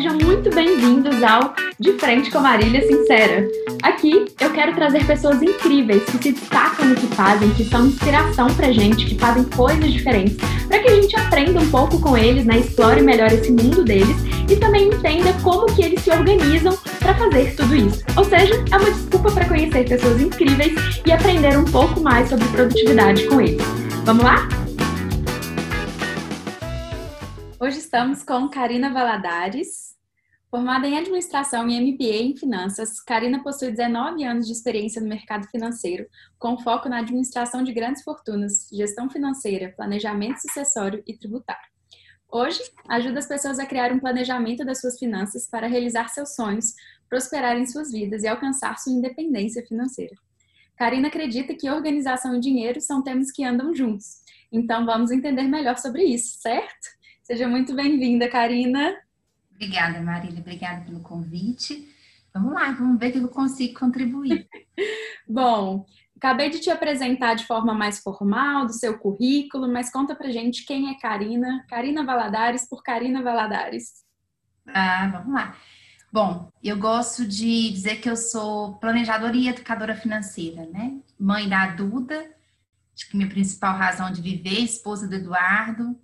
Sejam muito bem-vindos ao De Frente com Marília Sincera. Aqui eu quero trazer pessoas incríveis que se destacam no que fazem, que são inspiração pra gente, que fazem coisas diferentes, para que a gente aprenda um pouco com eles, né? Explore melhor esse mundo deles e também entenda como que eles se organizam para fazer tudo isso. Ou seja, é uma desculpa para conhecer pessoas incríveis e aprender um pouco mais sobre produtividade com eles. Vamos lá? Hoje estamos com Karina Valadares. Formada em Administração e MBA em Finanças, Karina possui 19 anos de experiência no mercado financeiro, com foco na administração de grandes fortunas, gestão financeira, planejamento sucessório e tributário. Hoje, ajuda as pessoas a criar um planejamento das suas finanças para realizar seus sonhos, prosperar em suas vidas e alcançar sua independência financeira. Karina acredita que organização e dinheiro são temas que andam juntos. Então, vamos entender melhor sobre isso, certo? Seja muito bem-vinda, Karina. Obrigada, Marília. Obrigada pelo convite. Vamos lá, vamos ver o que eu consigo contribuir. Bom, Acabei de te apresentar de forma mais formal do seu currículo, mas conta pra gente quem é Karina, Karina Valadares por Karina Valadares. Ah, vamos lá. Bom, eu gosto de dizer que eu sou planejadora e educadora financeira, né? Mãe da Duda, acho que minha principal razão de viver, esposa do Eduardo,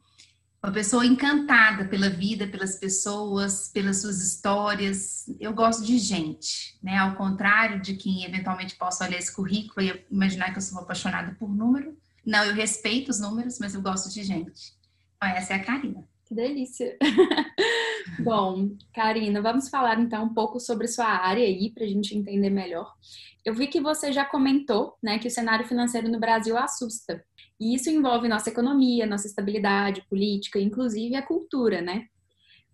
uma pessoa encantada pela vida, pelas pessoas, pelas suas histórias. Eu gosto de gente, né? Ao contrário de quem eventualmente possa olhar esse currículo e imaginar que eu sou apaixonada por número. Não, eu respeito os números, mas eu gosto de gente. Então, essa é a Karina. Que delícia! Bom, Karina, vamos falar então um pouco sobre sua área aí, para a gente entender melhor. Eu vi que você já comentou né, que o cenário financeiro no Brasil assusta. E isso envolve nossa economia, nossa estabilidade política, inclusive a cultura, né?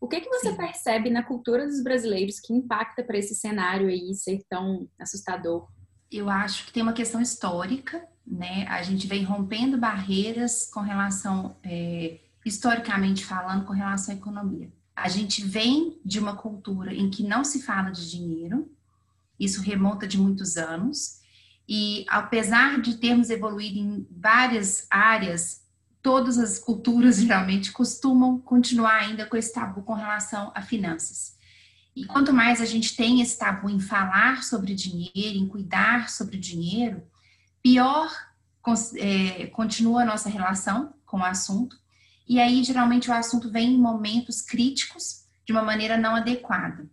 O que, que você Sim. percebe na cultura dos brasileiros que impacta para esse cenário aí ser tão assustador? Eu acho que tem uma questão histórica, né? A gente vem rompendo barreiras com relação, é, historicamente falando, com relação à economia. A gente vem de uma cultura em que não se fala de dinheiro, isso remonta de muitos anos, e apesar de termos evoluído em várias áreas, todas as culturas geralmente costumam continuar ainda com esse tabu com relação a finanças. E quanto mais a gente tem esse tabu em falar sobre dinheiro, em cuidar sobre dinheiro, pior é, continua a nossa relação com o assunto. E aí, geralmente, o assunto vem em momentos críticos, de uma maneira não adequada.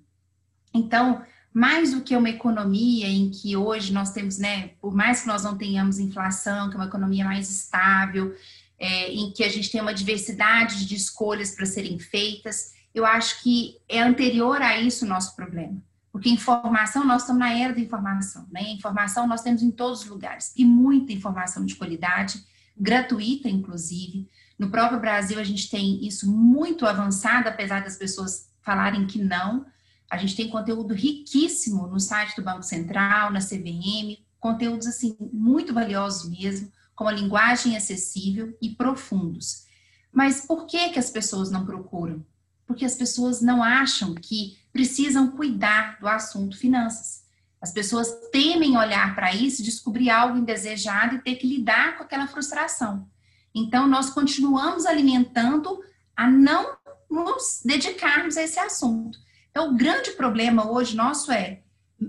Então, mais do que uma economia em que hoje nós temos, né, por mais que nós não tenhamos inflação, que é uma economia mais estável, é, em que a gente tem uma diversidade de escolhas para serem feitas, eu acho que é anterior a isso o nosso problema. Porque informação, nós estamos na era da informação, né? Informação nós temos em todos os lugares, e muita informação de qualidade, gratuita, inclusive. No próprio Brasil, a gente tem isso muito avançado, apesar das pessoas falarem que não. A gente tem conteúdo riquíssimo no site do Banco Central, na CVM, conteúdos assim muito valiosos mesmo, com uma linguagem acessível e profundos. Mas por que que as pessoas não procuram? Porque as pessoas não acham que precisam cuidar do assunto finanças. As pessoas temem olhar para isso, descobrir algo indesejado e ter que lidar com aquela frustração. Então, nós continuamos alimentando a não nos dedicarmos a esse assunto. Então, o grande problema hoje nosso é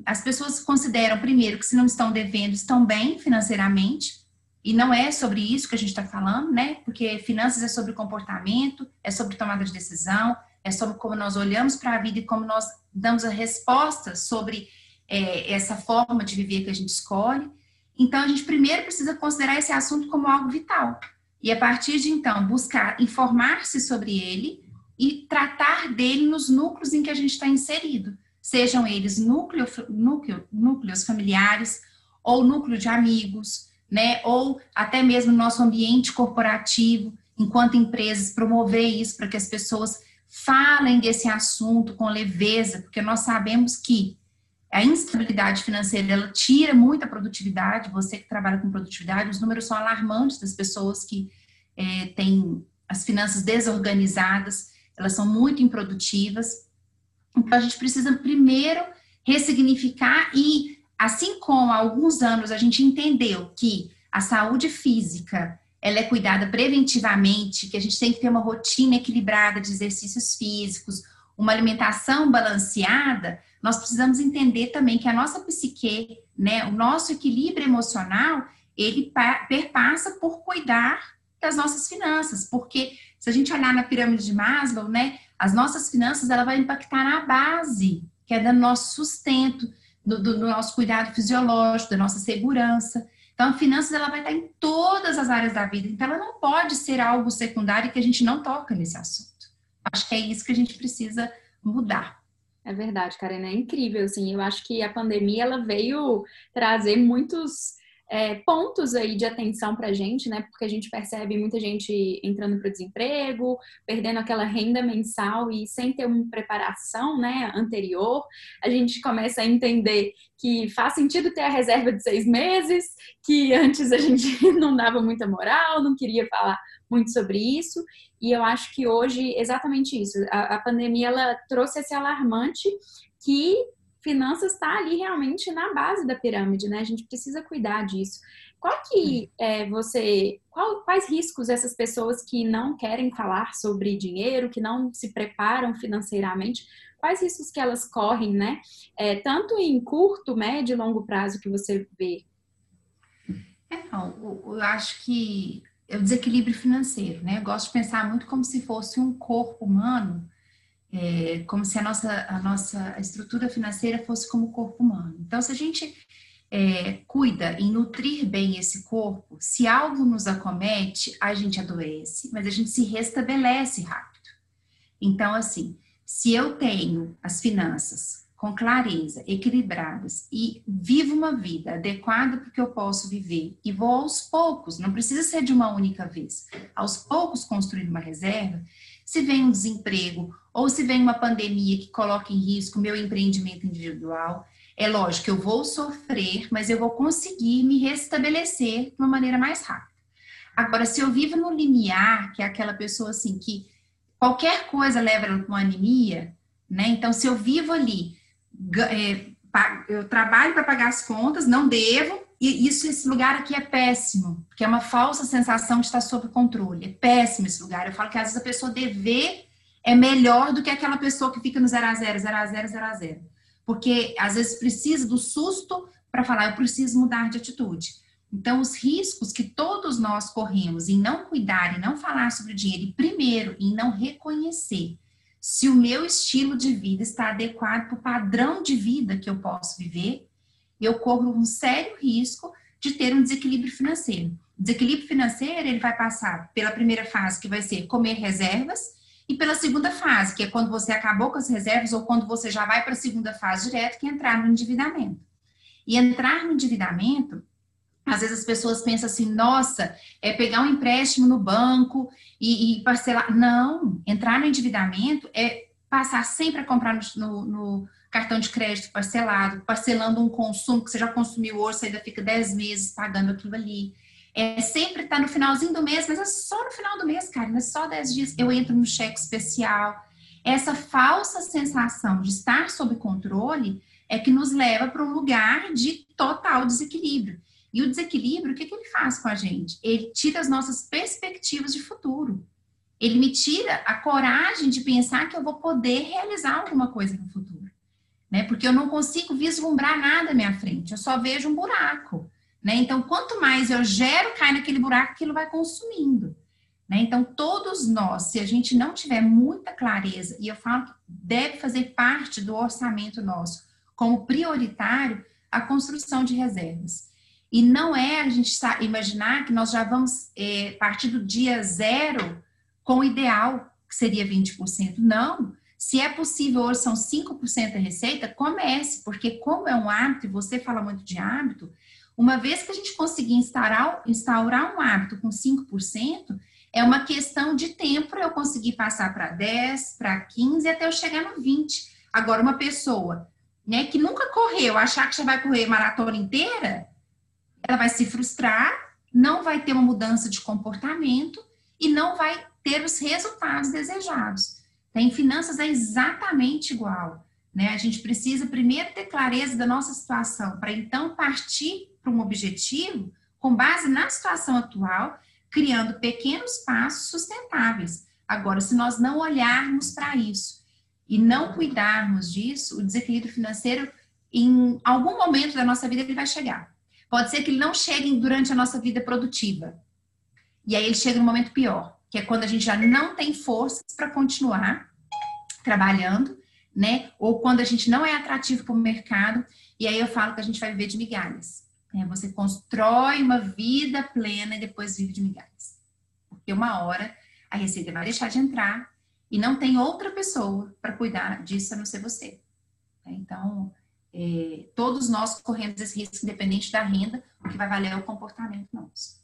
as pessoas consideram, primeiro, que se não estão devendo, estão bem financeiramente, e não é sobre isso que a gente está falando, né? Porque finanças é sobre comportamento, é sobre tomada de decisão, é sobre como nós olhamos para a vida e como nós damos a resposta sobre é, essa forma de viver que a gente escolhe. Então, a gente primeiro precisa considerar esse assunto como algo vital. E a partir de então, buscar informar-se sobre ele e tratar dele nos núcleos em que a gente está inserido, sejam eles núcleo, núcleo, núcleos familiares ou núcleo de amigos, né, ou até mesmo nosso ambiente corporativo, enquanto empresas, promover isso para que as pessoas falem desse assunto com leveza, porque nós sabemos que a instabilidade financeira ela tira muita produtividade. Você que trabalha com produtividade, os números são alarmantes das pessoas que é, têm as finanças desorganizadas elas são muito improdutivas. Então, a gente precisa primeiro ressignificar e, assim como há alguns anos a gente entendeu que a saúde física ela é cuidada preventivamente, que a gente tem que ter uma rotina equilibrada de exercícios físicos, uma alimentação balanceada, nós precisamos entender também que a nossa psique, né, o nosso equilíbrio emocional, ele perpassa por cuidar das nossas finanças, porque se a gente olhar na pirâmide de Maslow, né, as nossas finanças ela vai impactar na base, que é do nosso sustento, do, do, nosso cuidado fisiológico, da nossa segurança. Então, a finanças ela vai estar em todas as áreas da vida. Então, ela não pode ser algo secundário que a gente não toca nesse assunto. Acho que é isso que a gente precisa mudar. É verdade, Karen, é incrível, assim, eu acho que a pandemia, ela veio trazer muitos é, pontos aí de atenção para a gente, né? Porque a gente percebe muita gente entrando para o desemprego, perdendo aquela renda mensal e sem ter uma preparação, né, anterior. A gente começa a entender que faz sentido ter a reserva de seis meses, que antes a gente não dava muita moral, não queria falar muito sobre isso. E eu acho que hoje, exatamente isso, a, a pandemia ela trouxe esse alarmante que finanças está ali realmente na base da pirâmide, né? A gente precisa cuidar disso. Qual que é você, qual, quais riscos essas pessoas que não querem falar sobre dinheiro, que não se preparam financeiramente, quais riscos que elas correm, né? É, tanto em curto, médio e longo prazo que você vê? É, não, eu acho que é o desequilíbrio financeiro, né? Eu gosto de pensar muito como se fosse um corpo humano é, como se a nossa, a nossa estrutura financeira fosse como o corpo humano. Então, se a gente é, cuida em nutrir bem esse corpo, se algo nos acomete, a gente adoece, mas a gente se restabelece rápido. Então, assim, se eu tenho as finanças com clareza, equilibradas e vivo uma vida adequada para que eu posso viver e vou aos poucos, não precisa ser de uma única vez, aos poucos construir uma reserva, se vem um desemprego ou se vem uma pandemia que coloca em risco meu empreendimento individual, é lógico eu vou sofrer, mas eu vou conseguir me restabelecer de uma maneira mais rápida. Agora, se eu vivo no limiar, que é aquela pessoa assim que qualquer coisa leva ela uma anemia, né? Então, se eu vivo ali, é, eu trabalho para pagar as contas, não devo, e isso, esse lugar aqui é péssimo, porque é uma falsa sensação de estar sob controle. É péssimo esse lugar. Eu falo que às vezes a pessoa dever é melhor do que aquela pessoa que fica no 0 a 0, 0 a 0, 0 a 0. Porque às vezes precisa do susto para falar, eu preciso mudar de atitude. Então, os riscos que todos nós corremos em não cuidar e não falar sobre dinheiro, e primeiro, em não reconhecer se o meu estilo de vida está adequado para o padrão de vida que eu posso viver, eu corro um sério risco de ter um desequilíbrio financeiro. Desequilíbrio financeiro, ele vai passar pela primeira fase, que vai ser comer reservas, e pela segunda fase, que é quando você acabou com as reservas ou quando você já vai para a segunda fase direto, que é entrar no endividamento. E entrar no endividamento, às vezes as pessoas pensam assim, nossa, é pegar um empréstimo no banco e, e parcelar. Não, entrar no endividamento é passar sempre a comprar no, no, cartão de crédito parcelado, parcelando um consumo que você já consumiu hoje, você ainda fica 10 meses pagando aquilo ali. É sempre tá no finalzinho do mês, mas é só no final do mês, cara, é só 10 dias. Eu entro no cheque especial. Essa falsa sensação de estar sob controle é que nos leva para um lugar de total desequilíbrio. E o desequilíbrio, o que, que ele faz com a gente? Ele tira as nossas perspectivas de futuro. Ele me tira a coragem de pensar que eu vou poder realizar alguma coisa no futuro. Né? Porque eu não consigo vislumbrar nada à minha frente, eu só vejo um buraco. Né? Então, quanto mais eu gero, cai naquele buraco, aquilo vai consumindo. Né? Então, todos nós, se a gente não tiver muita clareza, e eu falo que deve fazer parte do orçamento nosso, como prioritário, a construção de reservas. E não é a gente imaginar que nós já vamos é, partir do dia zero com o ideal, que seria 20%. Não. Se é possível, hoje são 5% da receita, comece, porque como é um hábito, e você fala muito de hábito, uma vez que a gente conseguir instaurar, instaurar um hábito com 5%, é uma questão de tempo para eu conseguir passar para 10, para 15 até eu chegar no 20. Agora, uma pessoa né, que nunca correu, achar que já vai correr maratona inteira, ela vai se frustrar, não vai ter uma mudança de comportamento e não vai ter os resultados desejados. Em finanças é exatamente igual. Né? A gente precisa primeiro ter clareza da nossa situação, para então partir para um objetivo com base na situação atual, criando pequenos passos sustentáveis. Agora, se nós não olharmos para isso e não cuidarmos disso, o desequilíbrio financeiro, em algum momento da nossa vida, ele vai chegar. Pode ser que ele não chegue durante a nossa vida produtiva. E aí ele chega no momento pior, que é quando a gente já não tem forças para continuar trabalhando, né? Ou quando a gente não é atrativo para o mercado, e aí eu falo que a gente vai viver de migalhas. Né? Você constrói uma vida plena e depois vive de migalhas. Porque uma hora a receita vai deixar de entrar e não tem outra pessoa para cuidar disso a não ser você. Né? Então, é, todos nós corremos esse risco, independente da renda, o que vai valer é o comportamento nosso.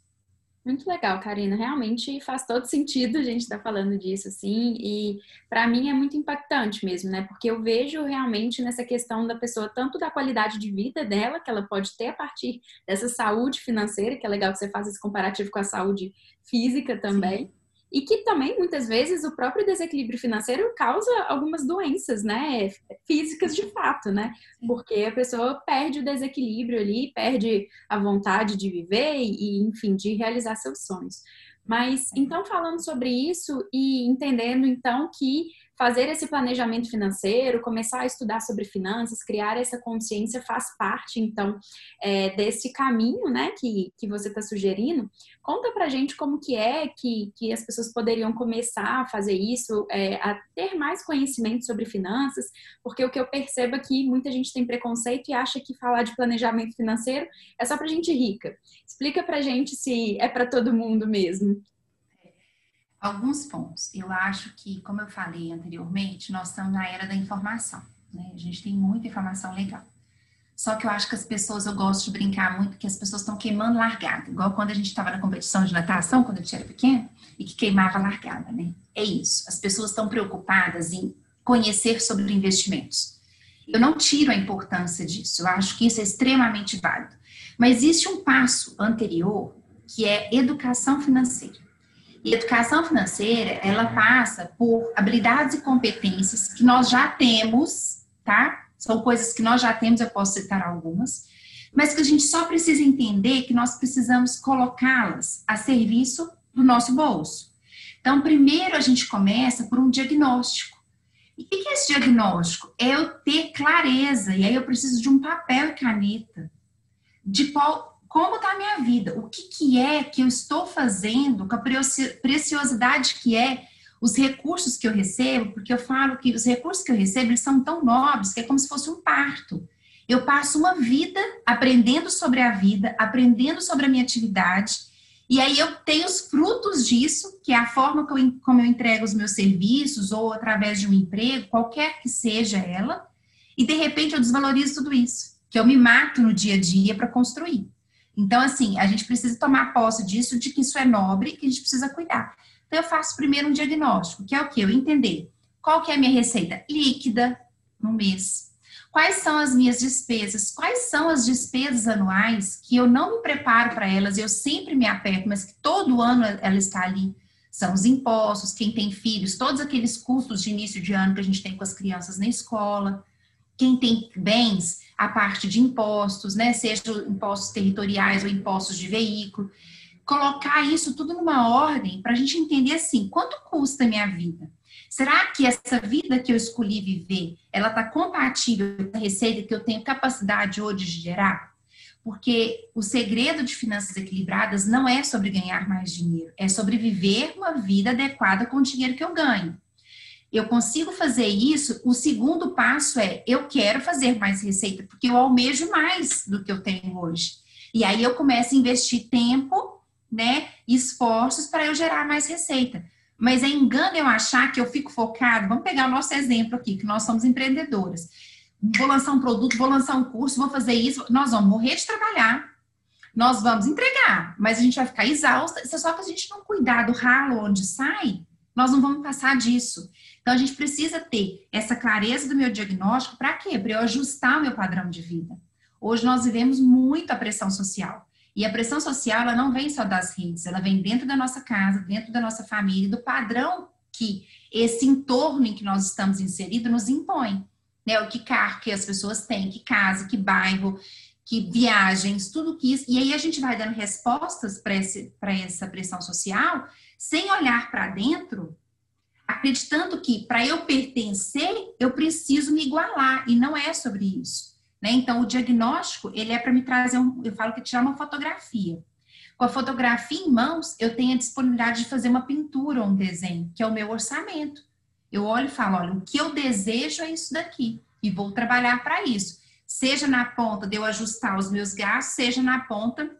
Muito legal, Karina. Realmente faz todo sentido a gente estar tá falando disso, assim, e para mim é muito impactante mesmo, né? Porque eu vejo realmente nessa questão da pessoa, tanto da qualidade de vida dela, que ela pode ter a partir dessa saúde financeira, que é legal que você faça esse comparativo com a saúde física também. Sim e que também muitas vezes o próprio desequilíbrio financeiro causa algumas doenças, né, físicas de fato, né? Porque a pessoa perde o desequilíbrio ali, perde a vontade de viver e, enfim, de realizar seus sonhos. Mas então falando sobre isso e entendendo então que fazer esse planejamento financeiro, começar a estudar sobre finanças, criar essa consciência faz parte, então, é, desse caminho, né, que, que você está sugerindo. Conta pra gente como que é que, que as pessoas poderiam começar a fazer isso, é, a ter mais conhecimento sobre finanças, porque o que eu percebo é que muita gente tem preconceito e acha que falar de planejamento financeiro é só pra gente rica. Explica pra gente se é para todo mundo mesmo alguns pontos. Eu acho que, como eu falei anteriormente, nós estamos na era da informação. Né? A gente tem muita informação legal. Só que eu acho que as pessoas, eu gosto de brincar muito, que as pessoas estão queimando largada. Igual quando a gente estava na competição de natação, quando a gente era pequeno, e que queimava largada, né? É isso. As pessoas estão preocupadas em conhecer sobre investimentos. Eu não tiro a importância disso. Eu acho que isso é extremamente válido. Mas existe um passo anterior, que é educação financeira. E educação financeira, ela passa por habilidades e competências que nós já temos, tá? São coisas que nós já temos, eu posso citar algumas, mas que a gente só precisa entender que nós precisamos colocá-las a serviço do nosso bolso. Então, primeiro a gente começa por um diagnóstico. E o que é esse diagnóstico? É eu ter clareza, e aí eu preciso de um papel e caneta, de qual como está a minha vida, o que, que é que eu estou fazendo com a preciosidade que é os recursos que eu recebo, porque eu falo que os recursos que eu recebo eles são tão nobres que é como se fosse um parto. Eu passo uma vida aprendendo sobre a vida, aprendendo sobre a minha atividade, e aí eu tenho os frutos disso, que é a forma eu, como eu entrego os meus serviços, ou através de um emprego, qualquer que seja ela, e de repente eu desvalorizo tudo isso, que eu me mato no dia a dia para construir. Então, assim, a gente precisa tomar posse disso, de que isso é nobre que a gente precisa cuidar. Então, eu faço primeiro um diagnóstico, que é o quê? Eu entender qual que é a minha receita líquida no mês. Quais são as minhas despesas? Quais são as despesas anuais que eu não me preparo para elas, eu sempre me aperto, mas que todo ano ela está ali? São os impostos, quem tem filhos, todos aqueles custos de início de ano que a gente tem com as crianças na escola. Quem tem bens, a parte de impostos, né, seja impostos territoriais ou impostos de veículo, colocar isso tudo numa ordem para a gente entender assim, quanto custa a minha vida? Será que essa vida que eu escolhi viver, ela está compatível com a receita que eu tenho capacidade hoje de gerar? Porque o segredo de finanças equilibradas não é sobre ganhar mais dinheiro, é sobre viver uma vida adequada com o dinheiro que eu ganho eu consigo fazer isso, o segundo passo é eu quero fazer mais receita, porque eu almejo mais do que eu tenho hoje. E aí eu começo a investir tempo, né, esforços para eu gerar mais receita. Mas é engano eu achar que eu fico focado. Vamos pegar o nosso exemplo aqui, que nós somos empreendedoras. Vou lançar um produto, vou lançar um curso, vou fazer isso. Nós vamos morrer de trabalhar. Nós vamos entregar, mas a gente vai ficar exausta. É só que a gente não cuidar do ralo onde sai, nós não vamos passar disso. Então, a gente precisa ter essa clareza do meu diagnóstico para quê? Para eu ajustar o meu padrão de vida. Hoje nós vivemos muito a pressão social. E a pressão social, ela não vem só das redes, ela vem dentro da nossa casa, dentro da nossa família, do padrão que esse entorno em que nós estamos inseridos nos impõe. Né? O que carro que as pessoas têm, que casa, que bairro, que viagens, tudo que isso. E aí a gente vai dando respostas para essa pressão social sem olhar para dentro acreditando que para eu pertencer, eu preciso me igualar, e não é sobre isso. Né? Então, o diagnóstico, ele é para me trazer, um, eu falo que tirar uma fotografia. Com a fotografia em mãos, eu tenho a disponibilidade de fazer uma pintura ou um desenho, que é o meu orçamento. Eu olho e falo, olha, o que eu desejo é isso daqui, e vou trabalhar para isso. Seja na ponta de eu ajustar os meus gastos, seja na ponta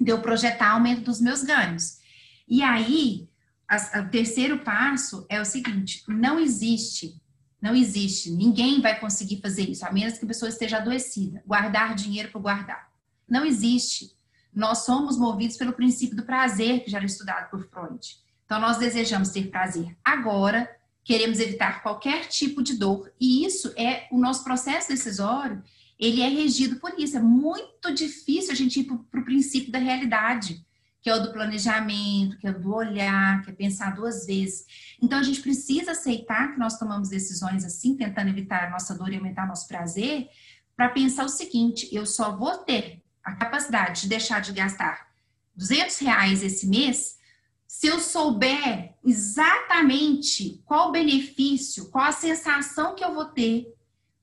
de eu projetar aumento dos meus ganhos. E aí, o terceiro passo é o seguinte: não existe, não existe, ninguém vai conseguir fazer isso, a menos que a pessoa esteja adoecida, guardar dinheiro para guardar. Não existe. Nós somos movidos pelo princípio do prazer, que já era estudado por Freud. Então, nós desejamos ter prazer agora, queremos evitar qualquer tipo de dor, e isso é o nosso processo decisório, ele é regido por isso. É muito difícil a gente ir para o princípio da realidade que é o do planejamento, que é o do olhar, que é pensar duas vezes. Então a gente precisa aceitar que nós tomamos decisões assim, tentando evitar a nossa dor e aumentar nosso prazer, para pensar o seguinte: eu só vou ter a capacidade de deixar de gastar 200 reais esse mês se eu souber exatamente qual o benefício, qual a sensação que eu vou ter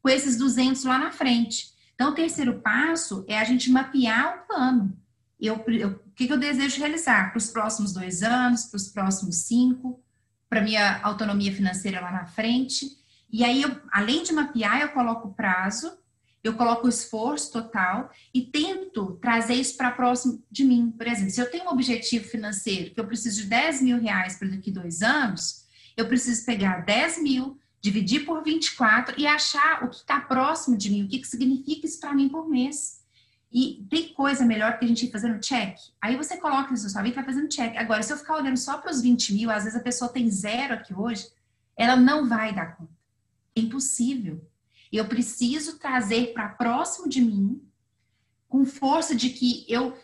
com esses 200 lá na frente. Então, o terceiro passo é a gente mapear o plano eu, eu, o que, que eu desejo realizar para os próximos dois anos, para os próximos cinco, para minha autonomia financeira lá na frente. E aí, eu, além de mapear, eu coloco o prazo, eu coloco o esforço total e tento trazer isso para próximo de mim. Por exemplo, se eu tenho um objetivo financeiro que eu preciso de 10 mil reais para daqui dois anos, eu preciso pegar 10 mil, dividir por 24 e achar o que está próximo de mim, o que, que significa isso para mim por mês. E tem coisa melhor que a gente ir fazendo check. Aí você coloca isso na sua vida e vai fazendo check. Agora, se eu ficar olhando só para os 20 mil, às vezes a pessoa tem zero aqui hoje, ela não vai dar conta. É impossível. Eu preciso trazer para próximo de mim, com força de que eu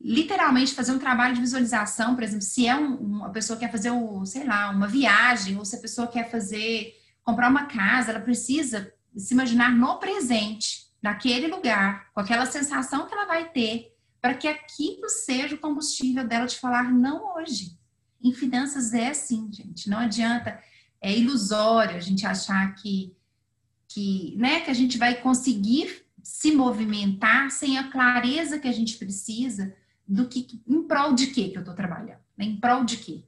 literalmente fazer um trabalho de visualização, por exemplo, se é um, uma pessoa que quer fazer, o, sei lá, uma viagem, ou se a pessoa quer fazer, comprar uma casa, ela precisa se imaginar no presente naquele lugar, com aquela sensação que ela vai ter, para que aquilo seja o combustível dela de falar não hoje. Em finanças é assim, gente. Não adianta, é ilusório a gente achar que, que, né, que a gente vai conseguir se movimentar sem a clareza que a gente precisa do que, em prol de quê que eu estou trabalhando, né? em prol de quê.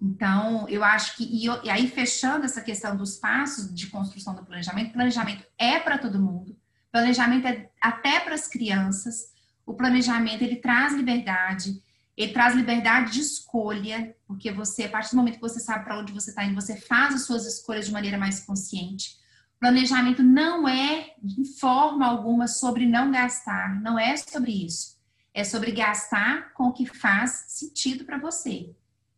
Então, eu acho que, e, e aí fechando essa questão dos passos de construção do planejamento, planejamento é para todo mundo, Planejamento é até para as crianças. O planejamento ele traz liberdade, ele traz liberdade de escolha, porque você, a partir do momento que você sabe para onde você está indo, você faz as suas escolhas de maneira mais consciente. Planejamento não é, de forma alguma, sobre não gastar, não é sobre isso. É sobre gastar com o que faz sentido para você.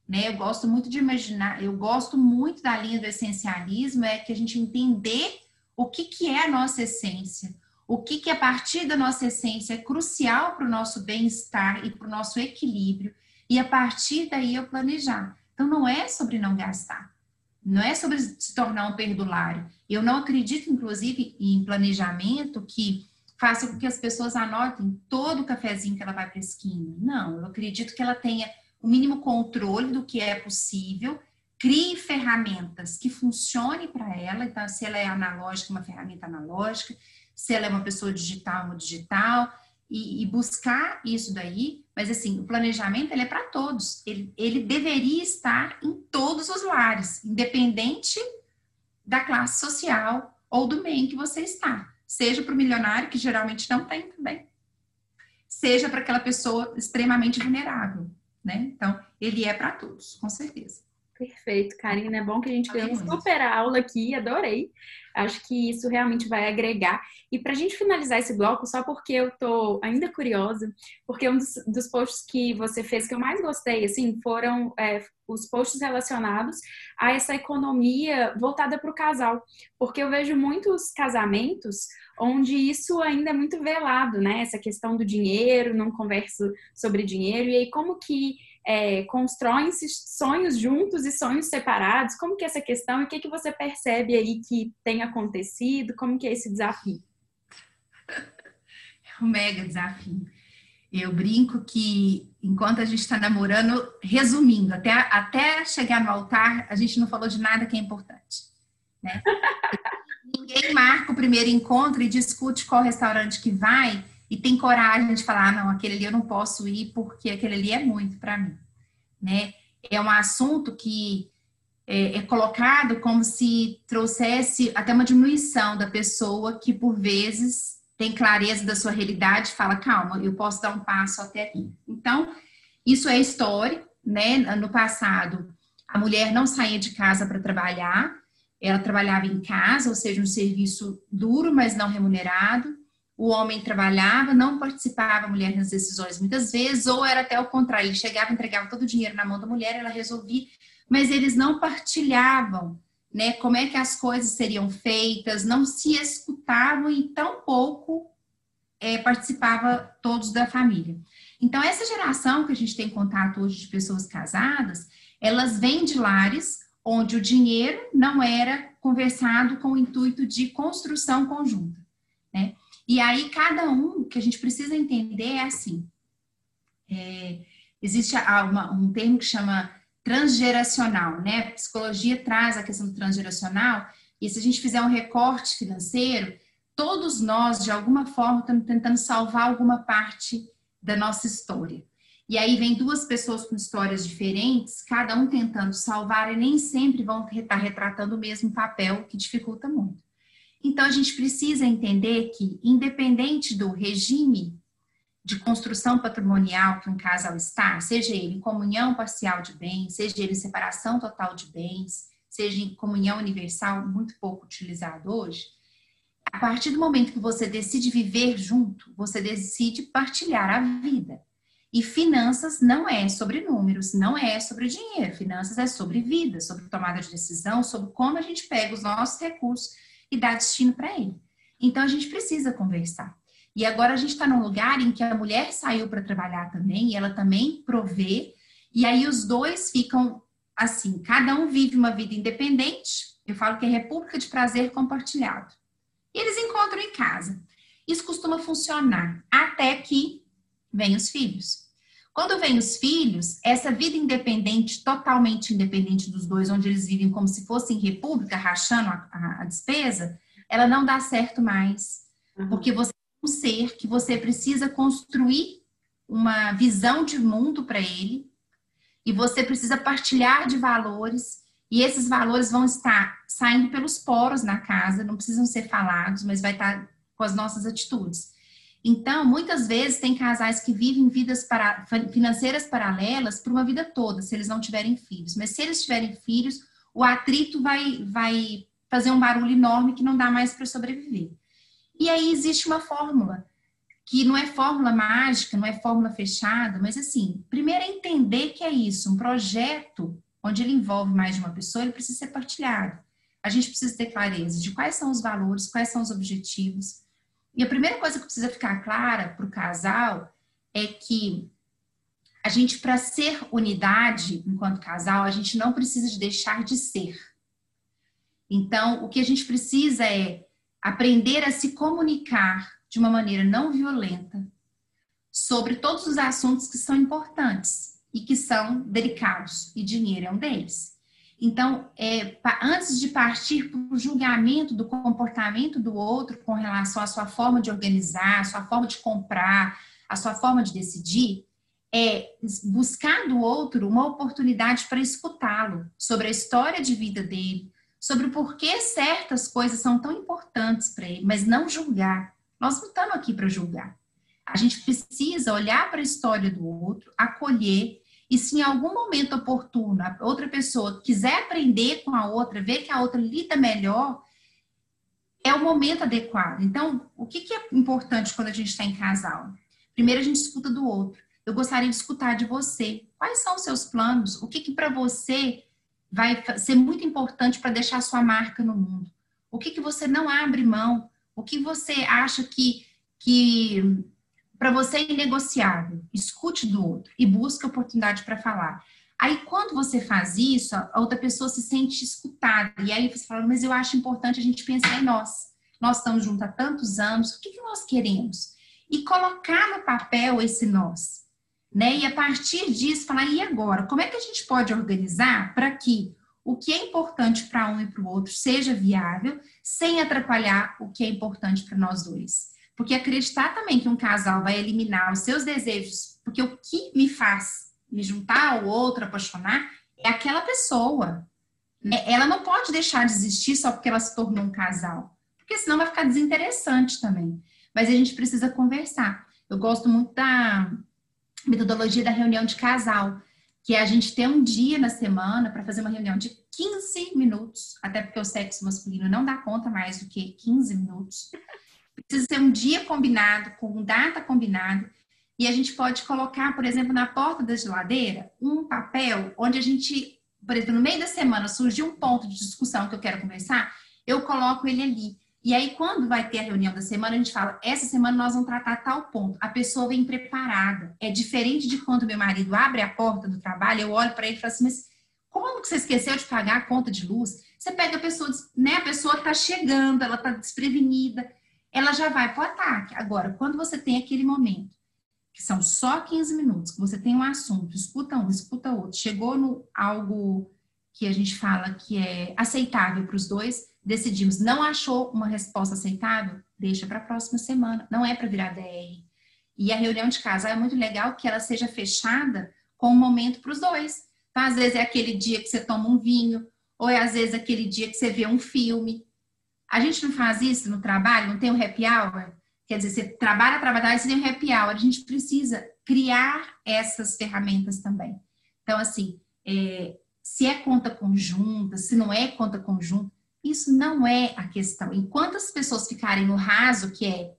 Né? Eu gosto muito de imaginar, eu gosto muito da linha do essencialismo, é que a gente entender o que, que é a nossa essência, o que, que a partir da nossa essência é crucial para o nosso bem-estar e para o nosso equilíbrio, e a partir daí eu planejar. Então, não é sobre não gastar, não é sobre se tornar um perdulário. Eu não acredito, inclusive, em planejamento que faça com que as pessoas anotem todo o cafezinho que ela vai para a esquina. Não, eu acredito que ela tenha o mínimo controle do que é possível crie ferramentas que funcionem para ela. Então, se ela é analógica, uma ferramenta analógica, se ela é uma pessoa digital, uma digital, e, e buscar isso daí. Mas, assim, o planejamento ele é para todos. Ele, ele deveria estar em todos os lares, independente da classe social ou do meio em que você está. Seja para o milionário, que geralmente não tem também, seja para aquela pessoa extremamente vulnerável, né? Então, ele é para todos, com certeza. Perfeito, Karina. É bom que a gente ganhou uma super aula aqui, adorei. Acho que isso realmente vai agregar. E para a gente finalizar esse bloco, só porque eu tô ainda curiosa, porque um dos, dos posts que você fez que eu mais gostei, assim, foram é, os posts relacionados a essa economia voltada para o casal. Porque eu vejo muitos casamentos onde isso ainda é muito velado, né? Essa questão do dinheiro, não converso sobre dinheiro, e aí como que é, constroem sonhos juntos e sonhos separados? Como que é essa questão e o que, que você percebe aí que tem acontecido? Como que é esse desafio? É um mega desafio. Eu brinco que enquanto a gente está namorando, resumindo, até, até chegar no altar, a gente não falou de nada que é importante. Né? Ninguém marca o primeiro encontro e discute qual restaurante que vai e tem coragem de falar, ah, não, aquele ali eu não posso ir porque aquele ali é muito para mim. Né? É um assunto que é, é, colocado como se trouxesse até uma diminuição da pessoa que, por vezes, tem clareza da sua realidade, fala, calma, eu posso dar um passo até aqui. Então, isso é história, né? No passado, a mulher não saía de casa para trabalhar, ela trabalhava em casa, ou seja, um serviço duro, mas não remunerado. O homem trabalhava, não participava a mulher nas decisões muitas vezes, ou era até o contrário, ele chegava, entregava todo o dinheiro na mão da mulher, ela resolvia, mas eles não partilhavam né? Como é que as coisas seriam feitas, não se escutavam e tão pouco é, participava todos da família. Então, essa geração que a gente tem contato hoje de pessoas casadas, elas vêm de lares onde o dinheiro não era conversado com o intuito de construção conjunta, né? E aí, cada um, que a gente precisa entender é assim, é, existe uma, um termo que chama transgeracional, né? A psicologia traz a questão do transgeracional, e se a gente fizer um recorte financeiro, todos nós, de alguma forma, estamos tentando salvar alguma parte da nossa história. E aí vem duas pessoas com histórias diferentes, cada um tentando salvar, e nem sempre vão estar retratando o mesmo papel, que dificulta muito. Então, a gente precisa entender que, independente do regime de construção patrimonial que um casal está, seja ele comunhão parcial de bens, seja ele separação total de bens, seja em comunhão universal, muito pouco utilizado hoje, a partir do momento que você decide viver junto, você decide partilhar a vida. E finanças não é sobre números, não é sobre dinheiro. Finanças é sobre vida, sobre tomada de decisão, sobre como a gente pega os nossos recursos e dá destino para ele. Então a gente precisa conversar. E agora a gente está num lugar em que a mulher saiu para trabalhar também, e ela também provê, e aí os dois ficam assim, cada um vive uma vida independente, eu falo que é república de prazer compartilhado. E eles encontram em casa. Isso costuma funcionar até que vem os filhos. Quando vem os filhos, essa vida independente, totalmente independente dos dois, onde eles vivem como se fossem república, rachando a, a, a despesa, ela não dá certo mais. Uhum. Porque você um ser que você precisa construir uma visão de mundo para ele e você precisa partilhar de valores e esses valores vão estar saindo pelos poros na casa, não precisam ser falados, mas vai estar com as nossas atitudes. Então, muitas vezes tem casais que vivem vidas para, financeiras paralelas por uma vida toda, se eles não tiverem filhos. Mas se eles tiverem filhos, o atrito vai, vai fazer um barulho enorme que não dá mais para sobreviver. E aí existe uma fórmula, que não é fórmula mágica, não é fórmula fechada, mas assim, primeiro é entender que é isso, um projeto onde ele envolve mais de uma pessoa, ele precisa ser partilhado. A gente precisa ter clareza de quais são os valores, quais são os objetivos. E a primeira coisa que precisa ficar clara para o casal é que a gente, para ser unidade enquanto casal, a gente não precisa de deixar de ser. Então, o que a gente precisa é aprender a se comunicar de uma maneira não violenta sobre todos os assuntos que são importantes e que são delicados, e dinheiro é um deles. Então, é, antes de partir para o julgamento do comportamento do outro com relação à sua forma de organizar, à sua forma de comprar, à sua forma de decidir, é buscar do outro uma oportunidade para escutá-lo sobre a história de vida dele, sobre o porquê certas coisas são tão importantes para ele, mas não julgar. Nós não estamos aqui para julgar. A gente precisa olhar para a história do outro, acolher, e se em algum momento oportuno a outra pessoa quiser aprender com a outra, ver que a outra lida melhor, é o momento adequado. Então, o que, que é importante quando a gente está em casal? Primeiro, a gente escuta do outro. Eu gostaria de escutar de você. Quais são os seus planos? O que, que para você vai ser muito importante para deixar sua marca no mundo? O que, que você não abre mão? O que você acha que, que para você é inegociável? Escute do outro e busque oportunidade para falar. Aí, quando você faz isso, a outra pessoa se sente escutada. E aí você fala, mas eu acho importante a gente pensar em nós. Nós estamos juntos há tantos anos, o que, que nós queremos? e colocar no papel esse nós. Né? E a partir disso, falar, e agora? Como é que a gente pode organizar para que o que é importante para um e para o outro seja viável, sem atrapalhar o que é importante para nós dois? Porque acreditar também que um casal vai eliminar os seus desejos, porque o que me faz me juntar ao outro, apaixonar, é aquela pessoa. É, ela não pode deixar de existir só porque ela se tornou um casal, porque senão vai ficar desinteressante também. Mas a gente precisa conversar. Eu gosto muito da metodologia da reunião de casal, que é a gente ter um dia na semana para fazer uma reunião de 15 minutos, até porque o sexo masculino não dá conta mais do que 15 minutos. Precisa ser um dia combinado, com data combinada, e a gente pode colocar, por exemplo, na porta da geladeira, um papel onde a gente, por exemplo, no meio da semana surgiu um ponto de discussão que eu quero conversar, eu coloco ele ali. E aí, quando vai ter a reunião da semana, a gente fala: essa semana nós vamos tratar tal ponto. A pessoa vem preparada. É diferente de quando meu marido abre a porta do trabalho, eu olho para ele e falo assim: mas como que você esqueceu de pagar a conta de luz? Você pega a pessoa, né? A pessoa está chegando, ela está desprevenida, ela já vai para o ataque. Agora, quando você tem aquele momento, que são só 15 minutos, que você tem um assunto, escuta um, escuta outro, chegou no algo que a gente fala que é aceitável para os dois, decidimos, não achou uma resposta aceitável, deixa para a próxima semana, não é para virar DR. E a reunião de casal é muito legal que ela seja fechada com um momento para os dois. Então, às vezes é aquele dia que você toma um vinho, ou é às vezes aquele dia que você vê um filme. A gente não faz isso no trabalho, não tem um happy hour? Quer dizer, você trabalha, trabalha, você tem um happy hour. A gente precisa criar essas ferramentas também. Então, assim, é, se é conta conjunta, se não é conta conjunta, isso não é a questão. Enquanto as pessoas ficarem no raso, que é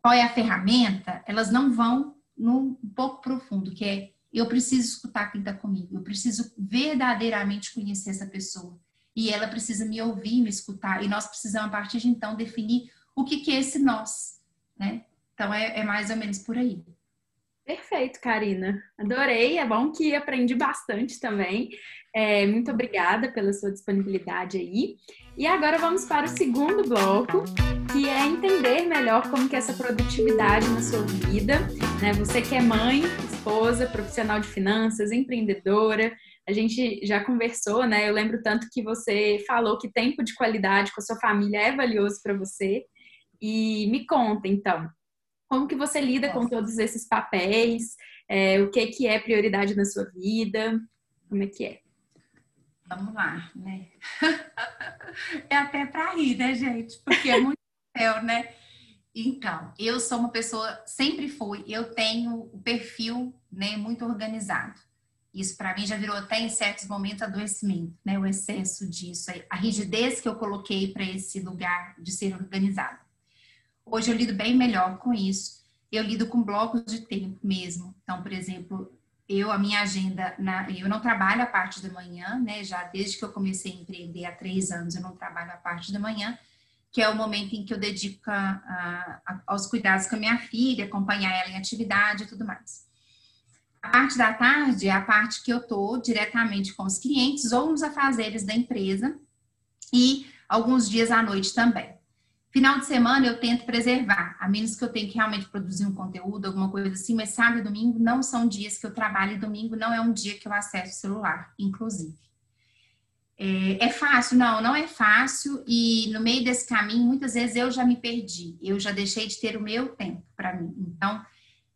qual é a ferramenta, elas não vão no pouco profundo, que é eu preciso escutar quem está comigo, eu preciso verdadeiramente conhecer essa pessoa. E ela precisa me ouvir, me escutar. E nós precisamos, a partir de então, definir o que, que é esse nós, né? Então, é, é mais ou menos por aí. Perfeito, Karina. Adorei. É bom que aprendi bastante também. É, muito obrigada pela sua disponibilidade aí. E agora vamos para o segundo bloco, que é entender melhor como que é essa produtividade na sua vida. Né? Você que é mãe, esposa, profissional de finanças, empreendedora. A gente já conversou, né? Eu lembro tanto que você falou que tempo de qualidade com a sua família é valioso para você. E me conta, então, como que você lida Nossa. com todos esses papéis? É, o que, que é prioridade na sua vida? Como é que é? Vamos lá, né? é até para rir, né, gente? Porque é muito papel, né? Então, eu sou uma pessoa, sempre fui, eu tenho o perfil né, muito organizado. Isso para mim já virou até em certos momentos adoecimento, né? O excesso disso, a rigidez que eu coloquei para esse lugar de ser organizado. Hoje eu lido bem melhor com isso. Eu lido com blocos de tempo mesmo. Então, por exemplo, eu, a minha agenda, na, eu não trabalho a parte da manhã, né? Já desde que eu comecei a empreender há três anos, eu não trabalho a parte da manhã, que é o momento em que eu dedico a, a, aos cuidados com a minha filha, acompanhar ela em atividade e tudo mais. A parte da tarde é a parte que eu estou diretamente com os clientes ou nos afazeres da empresa e alguns dias à noite também. Final de semana eu tento preservar, a menos que eu tenha que realmente produzir um conteúdo, alguma coisa assim, mas sábado e domingo não são dias que eu trabalho e domingo não é um dia que eu acesso o celular, inclusive. É, é, fácil? Não, não é fácil e no meio desse caminho, muitas vezes eu já me perdi, eu já deixei de ter o meu tempo para mim. Então,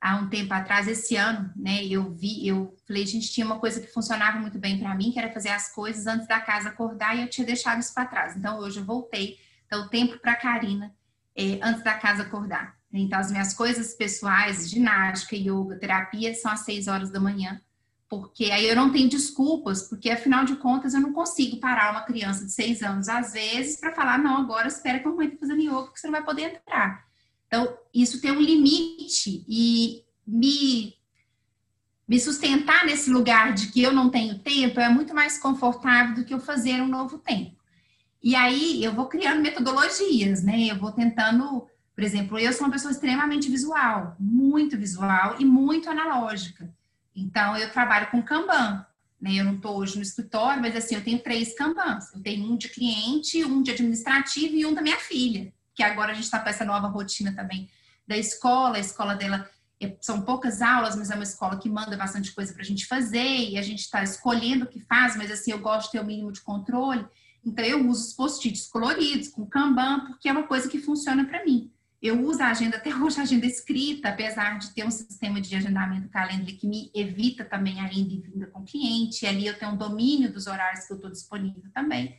há um tempo atrás, esse ano, né, eu vi, eu falei, gente, tinha uma coisa que funcionava muito bem para mim, que era fazer as coisas antes da casa acordar e eu tinha deixado isso para trás. Então, hoje eu voltei então, tempo para Karina é, antes da casa acordar. Então, as minhas coisas pessoais, ginástica, yoga, terapia, são às seis horas da manhã. Porque aí eu não tenho desculpas, porque afinal de contas eu não consigo parar uma criança de seis anos, às vezes, para falar, não, agora espera que a mamãe está fazendo yoga, porque você não vai poder entrar. Então, isso tem um limite e me, me sustentar nesse lugar de que eu não tenho tempo é muito mais confortável do que eu fazer um novo tempo. E aí eu vou criando metodologias, né? Eu vou tentando, por exemplo, eu sou uma pessoa extremamente visual, muito visual e muito analógica. Então eu trabalho com Kanban, né? Eu não estou hoje no escritório, mas assim, eu tenho três Kanbans. Eu tenho um de cliente, um de administrativo e um da minha filha, que agora a gente está com essa nova rotina também da escola, a escola dela é, são poucas aulas, mas é uma escola que manda bastante coisa para a gente fazer e a gente está escolhendo o que faz, mas assim, eu gosto de ter o mínimo de controle. Então, eu uso os post-its coloridos, com Kanban, porque é uma coisa que funciona para mim. Eu uso a agenda, até hoje, a agenda escrita, apesar de ter um sistema de agendamento calendar que me evita também a ida e vinda com o cliente. Ali eu tenho um domínio dos horários que eu estou disponível também.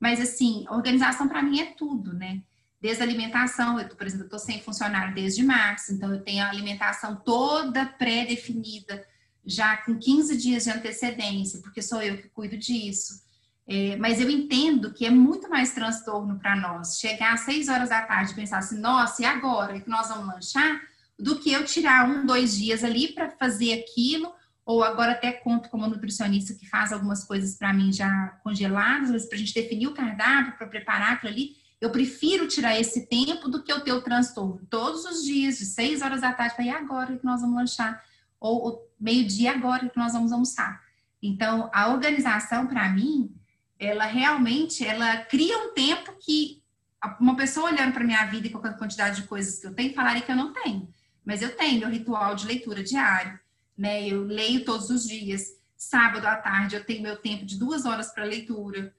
Mas, assim, organização para mim é tudo, né? Desde a alimentação, eu, por exemplo, estou sem funcionário desde março, então eu tenho a alimentação toda pré-definida, já com 15 dias de antecedência, porque sou eu que cuido disso. É, mas eu entendo que é muito mais transtorno para nós chegar às seis horas da tarde e pensar assim, nossa, e agora que nós vamos lanchar? Do que eu tirar um, dois dias ali para fazer aquilo, ou agora até conto como nutricionista que faz algumas coisas para mim já congeladas, para a gente definir o cardápio, para preparar aquilo ali. Eu prefiro tirar esse tempo do que eu ter o transtorno todos os dias, de seis horas da tarde, para ir agora que nós vamos lanchar, ou, meio-dia agora que nós vamos almoçar. Então, a organização, para mim, ela realmente ela cria um tempo que uma pessoa olhando para minha vida e com a quantidade de coisas que eu tenho falaria que eu não tenho. Mas eu tenho meu ritual de leitura diário, né? Eu leio todos os dias. Sábado à tarde eu tenho meu tempo de duas horas para leitura.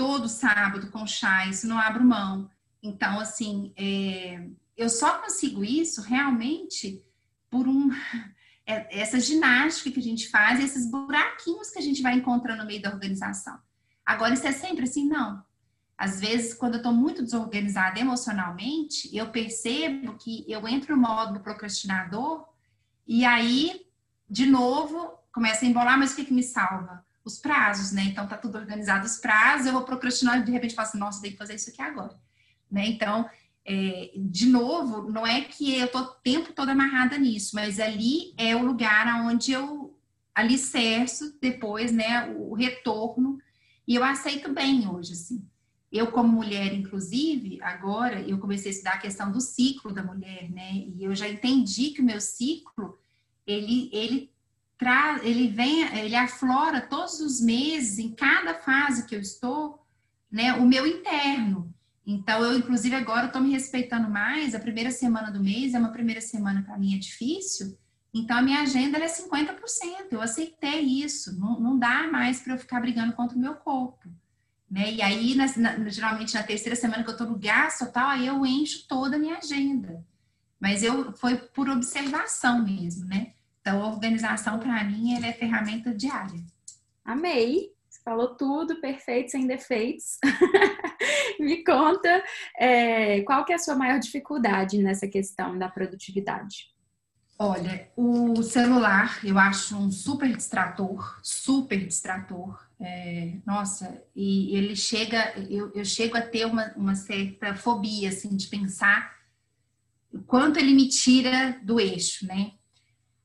Todo sábado com chá, isso não abro mão. Então, assim, é, eu só consigo isso realmente por um é, essa ginástica que a gente faz, esses buraquinhos que a gente vai encontrando no meio da organização. Agora, isso é sempre assim? Não. Às vezes, quando eu estou muito desorganizada emocionalmente, eu percebo que eu entro no modo procrastinador e aí, de novo, começa a embolar, mas o que, que me salva? Os prazos, né? Então, tá tudo organizado, os prazos, eu vou procrastinar e de repente falo assim, nossa, tem que fazer isso aqui agora. Né? Então, é, de novo, não é que eu tô o tempo todo amarrada nisso, mas ali é o lugar onde eu alicerço depois, né, o retorno e eu aceito bem hoje, assim. Eu, como mulher, inclusive, agora eu comecei a estudar a questão do ciclo da mulher, né? E eu já entendi que o meu ciclo, ele, ele ele vem, ele aflora todos os meses, em cada fase que eu estou, né? O meu interno. Então, eu, inclusive, agora estou me respeitando mais. A primeira semana do mês é uma primeira semana para mim é difícil, então, a minha agenda é 50%. Eu aceitei isso. Não, não dá mais para eu ficar brigando contra o meu corpo. Né? E aí, na, na, geralmente, na terceira semana que eu estou no gasto tal, aí eu encho toda a minha agenda. Mas eu foi por observação mesmo, né? Então, a organização, para mim, é ferramenta diária. Amei! Você falou tudo, perfeito, sem defeitos. Me conta é, qual que é a sua maior dificuldade nessa questão da produtividade? Olha, o celular eu acho um super distrator, super distrator. É, nossa, e ele chega, eu, eu chego a ter uma, uma, certa fobia, assim, de pensar o quanto ele me tira do eixo, né?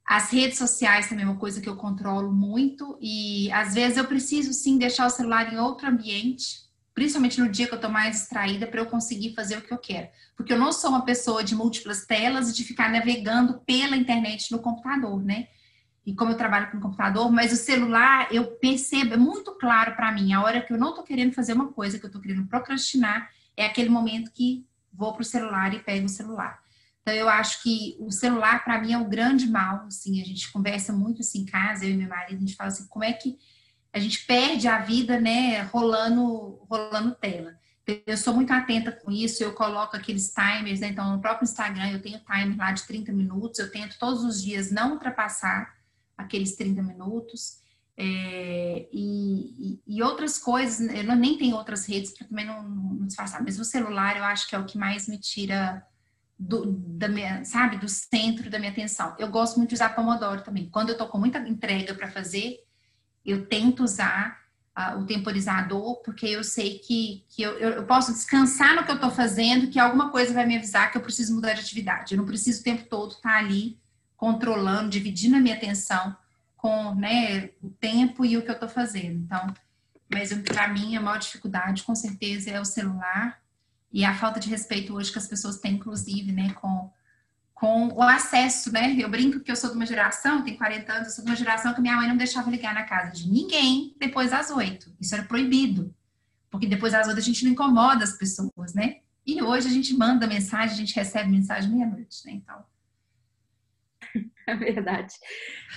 As redes sociais também é uma coisa que eu controlo muito e às vezes eu preciso sim deixar o celular em outro ambiente principalmente no dia que eu tô mais distraída, para eu conseguir fazer o que eu quero. Porque eu não sou uma pessoa de múltiplas telas e de ficar navegando pela internet no computador, né? E como eu trabalho com computador, mas o celular, eu percebo, é muito claro para mim, a hora que eu não tô querendo fazer uma coisa, que eu tô querendo procrastinar, é aquele momento que vou pro celular e pego o celular. Então, eu acho que o celular, para mim, é o grande mal, assim, a gente conversa muito assim em casa, eu e meu marido, a gente fala assim, como é que a gente perde a vida, né, rolando, rolando tela. Eu sou muito atenta com isso, eu coloco aqueles timers, né? então no próprio Instagram eu tenho timer lá de 30 minutos, eu tento todos os dias não ultrapassar aqueles 30 minutos. É, e, e, outras coisas, eu nem tenho outras redes para também não, não disfarçar, mas o celular eu acho que é o que mais me tira do, da minha, sabe, do centro da minha atenção. Eu gosto muito de usar Pomodoro também. Quando eu tô com muita entrega para fazer, eu tento usar uh, o temporizador, porque eu sei que, que eu, eu posso descansar no que eu estou fazendo, que alguma coisa vai me avisar que eu preciso mudar de atividade. Eu não preciso o tempo todo estar tá ali controlando, dividindo a minha atenção com né, o tempo e o que eu estou fazendo. Então, mas para mim a maior dificuldade, com certeza, é o celular e a falta de respeito hoje que as pessoas têm, inclusive, né, com com o acesso, né? Eu brinco que eu sou de uma geração, tenho 40 anos, eu sou de uma geração que minha mãe não deixava ligar na casa de ninguém depois das oito. Isso era proibido. Porque depois das oito a gente não incomoda as pessoas, né? E hoje a gente manda mensagem, a gente recebe mensagem meia-noite, né? Então. É verdade.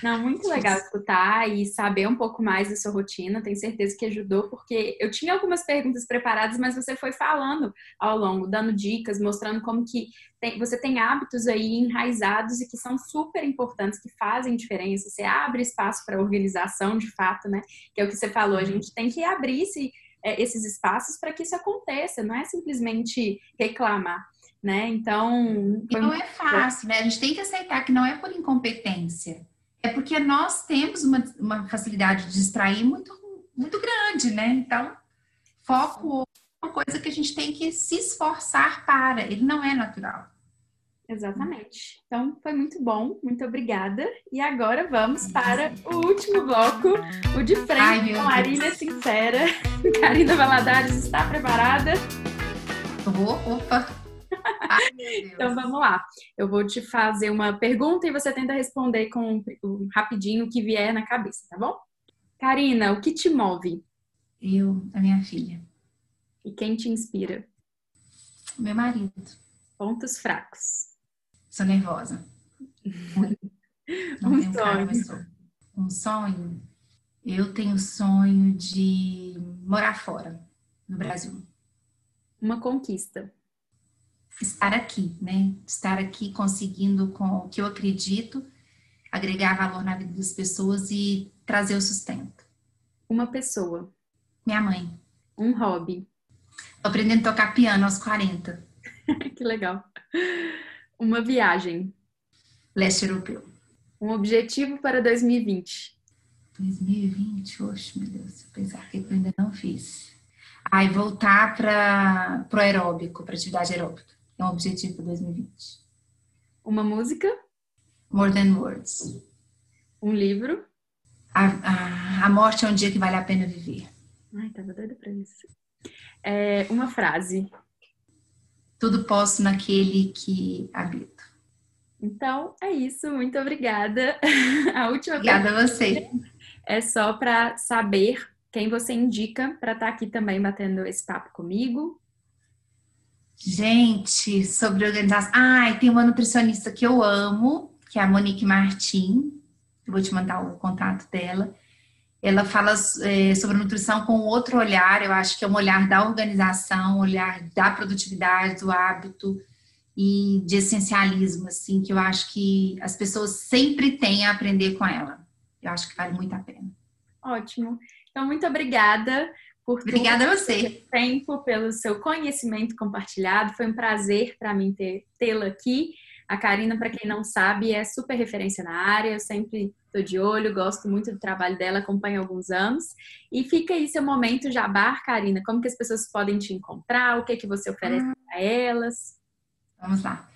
Não, muito legal escutar e saber um pouco mais da sua rotina. Tenho certeza que ajudou, porque eu tinha algumas perguntas preparadas, mas você foi falando ao longo, dando dicas, mostrando como que tem, você tem hábitos aí enraizados e que são super importantes, que fazem diferença. Você abre espaço para organização, de fato, né? Que é o que você falou. A gente tem que abrir esse, é, esses espaços para que isso aconteça. Não é simplesmente reclamar né? Então. E não é fácil, né? A gente tem que aceitar que não é por incompetência. É porque nós temos uma, uma facilidade de distrair muito, muito grande, né? Então, foco é uma coisa que a gente tem que se esforçar para, ele não é natural. Exatamente. Então, foi muito bom, muito obrigada. E agora vamos para o último bloco, o de frente Ai, com Marília Sincera. Karina Valadares está preparada? Opa! então vamos lá. Eu vou te fazer uma pergunta e você tenta responder com um, rapidinho o que vier na cabeça, tá bom? Karina, o que te move? Eu, a minha filha. E quem te inspira? Meu marido. Pontos fracos. Sou nervosa. Não um tenho sonho. Cara, mas sou. Um sonho. Eu tenho sonho de morar fora, no Brasil. Uma conquista estar aqui, né? Estar aqui conseguindo com o que eu acredito agregar valor na vida das pessoas e trazer o sustento. Uma pessoa. Minha mãe. Um hobby. Tô aprendendo a tocar piano aos 40. que legal. Uma viagem. Leste europeu. Um objetivo para 2020. 2020, oxe, meu Deus, pensar que eu ainda não fiz. Aí voltar para o aeróbico, para atividade aeróbica. É um objetivo para 2020. Uma música? More Than Words. Um livro? A, a, a morte é um dia que vale a pena viver. Ai, tava doida pra isso. É, uma frase. Tudo posso naquele que habito. Então, é isso. Muito obrigada. A última Obrigada a você. É só para saber quem você indica para estar tá aqui também batendo esse papo comigo. Gente, sobre organização. Ai, ah, tem uma nutricionista que eu amo, que é a Monique Martin. Eu vou te mandar o contato dela. Ela fala é, sobre nutrição com outro olhar, eu acho que é um olhar da organização, um olhar da produtividade, do hábito e de essencialismo, assim, que eu acho que as pessoas sempre têm a aprender com ela. Eu acho que vale muito a pena. Ótimo. Então, muito obrigada por Obrigada a você. tempo, pelo seu conhecimento compartilhado. Foi um prazer para mim tê-la aqui. A Karina, para quem não sabe, é super referência na área. Eu sempre estou de olho, gosto muito do trabalho dela, acompanho há alguns anos. E fica aí seu momento jabar, Karina. Como que as pessoas podem te encontrar? O que que você oferece ah. para elas? Vamos lá.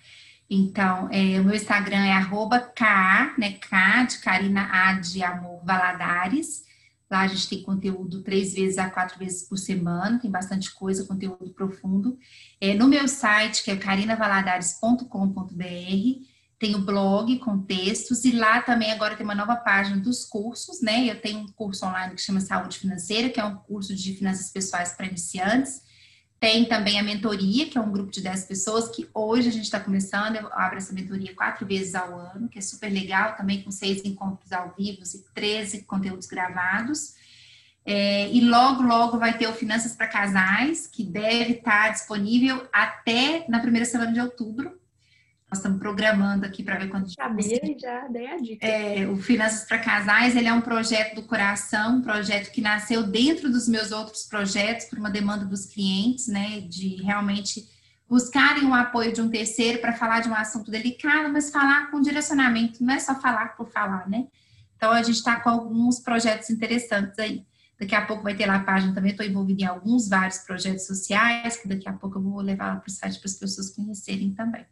Então, é, o meu Instagram é arroba K, né? K de Karina A de Amor Valadares. Lá a gente tem conteúdo três vezes a quatro vezes por semana, tem bastante coisa, conteúdo profundo. É, no meu site, que é carinavaladares.com.br, tem o blog com textos e lá também agora tem uma nova página dos cursos, né? Eu tenho um curso online que chama Saúde Financeira, que é um curso de finanças pessoais para iniciantes. Tem também a mentoria, que é um grupo de 10 pessoas, que hoje a gente está começando, eu abro essa mentoria quatro vezes ao ano, que é super legal, também com seis encontros ao vivo e 13 conteúdos gravados. É, e logo, logo vai ter o Finanças para Casais, que deve estar tá disponível até na primeira semana de outubro. Nós estamos programando aqui para ver quando Sabia e já dei a dica. É, o Finanças para Casais, ele é um projeto do coração, um projeto que nasceu dentro dos meus outros projetos, por uma demanda dos clientes, né, de realmente buscarem o apoio de um terceiro para falar de um assunto delicado, mas falar com direcionamento, não é só falar por falar, né? Então, a gente está com alguns projetos interessantes aí. Daqui a pouco vai ter lá a página também, estou envolvida em alguns vários projetos sociais, que daqui a pouco eu vou levar lá para o site para as pessoas conhecerem também.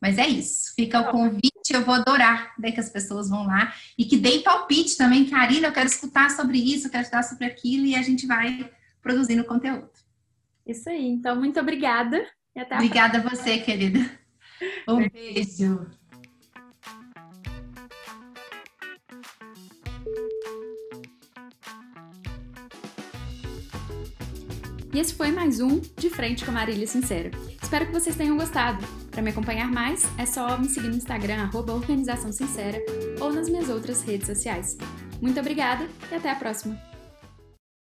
Mas é isso. Fica o convite, eu vou adorar né, que as pessoas vão lá e que deem palpite também, Karina, eu quero escutar sobre isso, eu quero estudar sobre aquilo e a gente vai produzindo conteúdo. Isso aí. Então, muito obrigada e até Obrigada a você, querida. Um beijo. E esse foi mais um De Frente com a Marília Sincera. Espero que vocês tenham gostado. Para me acompanhar mais, é só me seguir no Instagram, arroba Organização Sincera, ou nas minhas outras redes sociais. Muito obrigada e até a próxima!